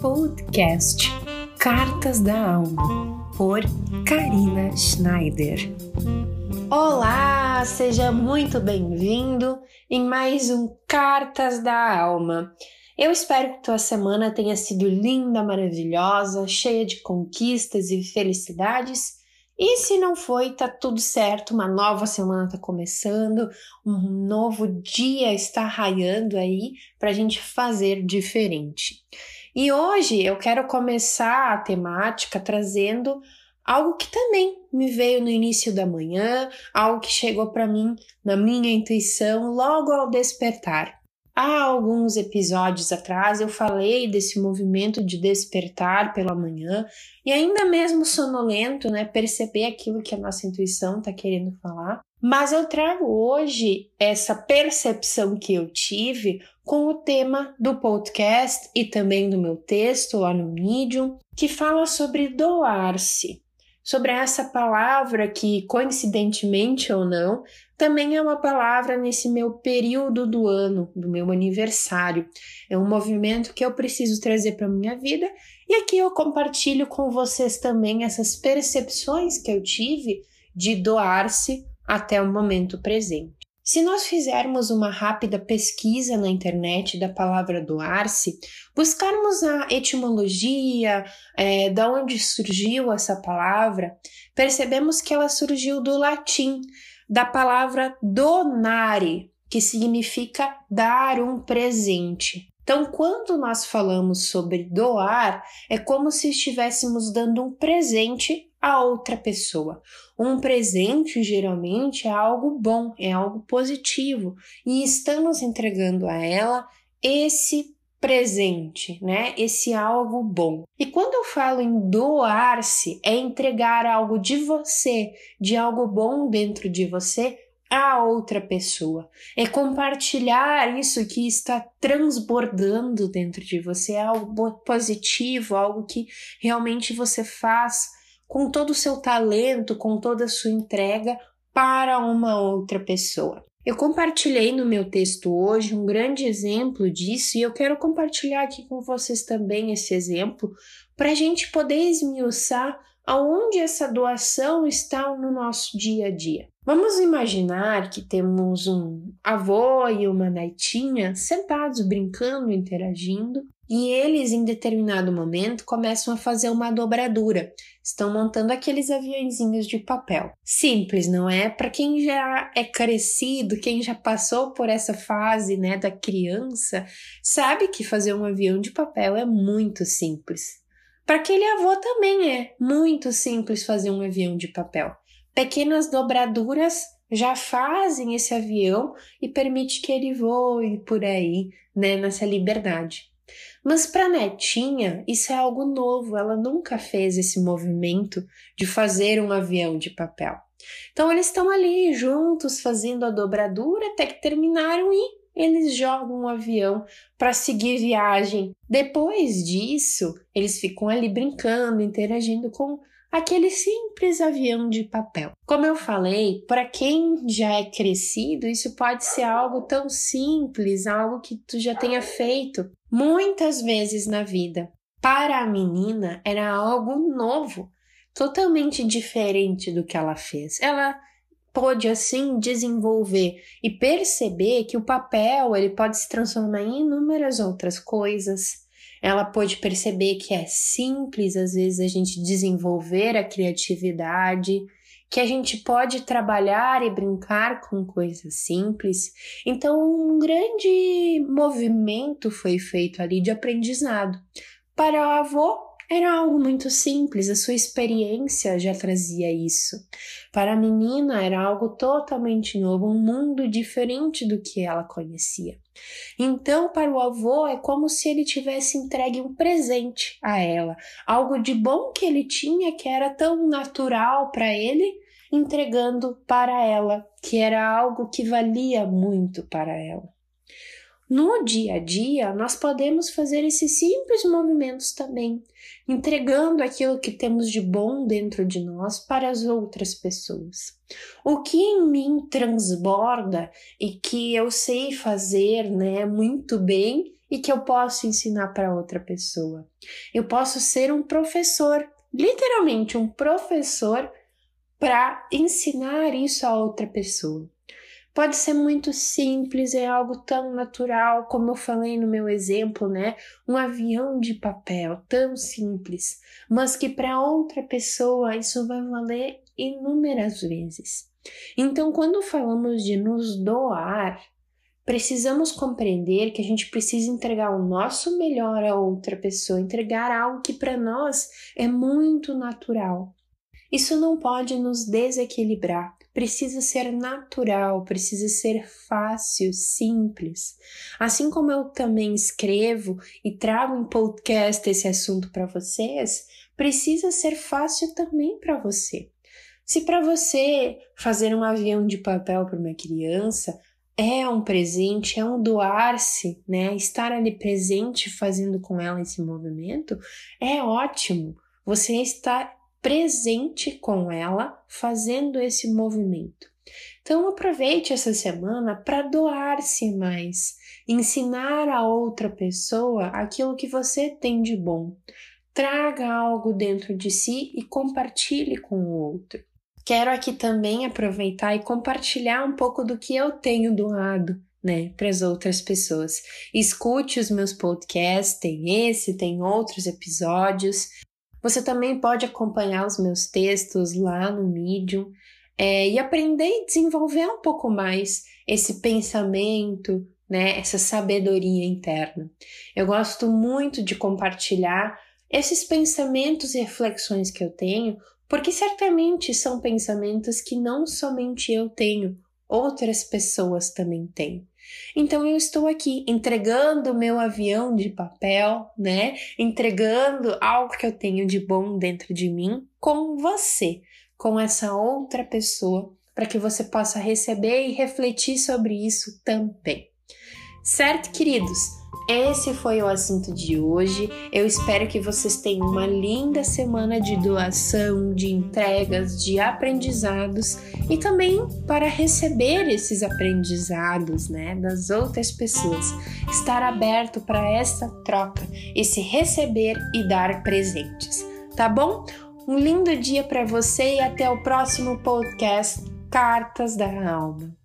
Podcast Cartas da Alma, por Karina Schneider. Olá, seja muito bem-vindo em mais um Cartas da Alma. Eu espero que tua semana tenha sido linda, maravilhosa, cheia de conquistas e felicidades. E se não foi, tá tudo certo, uma nova semana tá começando, um novo dia está raiando aí para a gente fazer diferente. E hoje eu quero começar a temática trazendo algo que também me veio no início da manhã, algo que chegou para mim na minha intuição logo ao despertar. Há alguns episódios atrás eu falei desse movimento de despertar pela manhã e ainda mesmo sonolento, né, perceber aquilo que a nossa intuição está querendo falar. Mas eu trago hoje essa percepção que eu tive com o tema do podcast e também do meu texto lá no Medium, que fala sobre doar-se sobre essa palavra que, coincidentemente ou não, também é uma palavra nesse meu período do ano, do meu aniversário. É um movimento que eu preciso trazer para minha vida e aqui eu compartilho com vocês também essas percepções que eu tive de doar-se até o momento presente. Se nós fizermos uma rápida pesquisa na internet da palavra doar-se, buscarmos a etimologia, é, da onde surgiu essa palavra, percebemos que ela surgiu do latim, da palavra donare, que significa dar um presente. Então, quando nós falamos sobre doar, é como se estivéssemos dando um presente a outra pessoa. Um presente geralmente é algo bom, é algo positivo e estamos entregando a ela esse presente, né? Esse algo bom. E quando eu falo em doar-se, é entregar algo de você, de algo bom dentro de você a outra pessoa. É compartilhar isso que está transbordando dentro de você, é algo positivo, algo que realmente você faz com todo o seu talento, com toda a sua entrega para uma outra pessoa. Eu compartilhei no meu texto hoje um grande exemplo disso e eu quero compartilhar aqui com vocês também esse exemplo para a gente poder esmiuçar aonde essa doação está no nosso dia a dia. Vamos imaginar que temos um avô e uma netinha sentados brincando, interagindo, e eles, em determinado momento, começam a fazer uma dobradura. Estão montando aqueles aviãozinhos de papel. Simples, não é? Para quem já é crescido, quem já passou por essa fase, né, da criança, sabe que fazer um avião de papel é muito simples. Para aquele avô também é muito simples fazer um avião de papel. Pequenas dobraduras já fazem esse avião e permite que ele voe por aí, né, nessa liberdade. Mas para Netinha, isso é algo novo, ela nunca fez esse movimento de fazer um avião de papel. Então eles estão ali juntos fazendo a dobradura até que terminaram e eles jogam um avião para seguir viagem. Depois disso, eles ficam ali brincando, interagindo com aquele simples avião de papel. Como eu falei, para quem já é crescido, isso pode ser algo tão simples, algo que tu já tenha feito muitas vezes na vida. Para a menina era algo novo, totalmente diferente do que ela fez. Ela pôde assim desenvolver e perceber que o papel ele pode se transformar em inúmeras outras coisas ela pôde perceber que é simples, às vezes, a gente desenvolver a criatividade, que a gente pode trabalhar e brincar com coisas simples. Então, um grande movimento foi feito ali de aprendizado. Para o avô, era algo muito simples, a sua experiência já trazia isso. Para a menina era algo totalmente novo, um mundo diferente do que ela conhecia. Então, para o avô, é como se ele tivesse entregue um presente a ela, algo de bom que ele tinha, que era tão natural para ele, entregando para ela, que era algo que valia muito para ela. No dia a dia, nós podemos fazer esses simples movimentos também, entregando aquilo que temos de bom dentro de nós para as outras pessoas. O que em mim transborda e que eu sei fazer, né, muito bem e que eu posso ensinar para outra pessoa. Eu posso ser um professor, literalmente um professor, para ensinar isso a outra pessoa. Pode ser muito simples, é algo tão natural, como eu falei no meu exemplo, né? Um avião de papel, tão simples, mas que para outra pessoa isso vai valer inúmeras vezes. Então, quando falamos de nos doar, precisamos compreender que a gente precisa entregar o nosso melhor a outra pessoa, entregar algo que para nós é muito natural. Isso não pode nos desequilibrar, precisa ser natural, precisa ser fácil, simples. Assim como eu também escrevo e trago em podcast esse assunto para vocês, precisa ser fácil também para você. Se para você fazer um avião de papel para uma criança é um presente, é um doar-se, né? Estar ali presente fazendo com ela esse movimento é ótimo. Você está presente com ela fazendo esse movimento. Então aproveite essa semana para doar-se mais, ensinar a outra pessoa aquilo que você tem de bom. Traga algo dentro de si e compartilhe com o outro. Quero aqui também aproveitar e compartilhar um pouco do que eu tenho doado né, para as outras pessoas. Escute os meus podcasts, tem esse, tem outros episódios. Você também pode acompanhar os meus textos lá no Medium é, e aprender e desenvolver um pouco mais esse pensamento, né, essa sabedoria interna. Eu gosto muito de compartilhar esses pensamentos e reflexões que eu tenho, porque certamente são pensamentos que não somente eu tenho, outras pessoas também têm. Então eu estou aqui entregando o meu avião de papel, né? Entregando algo que eu tenho de bom dentro de mim com você, com essa outra pessoa, para que você possa receber e refletir sobre isso também. Certo, queridos? Esse foi o assunto de hoje. Eu espero que vocês tenham uma linda semana de doação, de entregas, de aprendizados e também para receber esses aprendizados, né, das outras pessoas. Estar aberto para essa troca, esse receber e dar presentes. Tá bom? Um lindo dia para você e até o próximo podcast Cartas da Alma.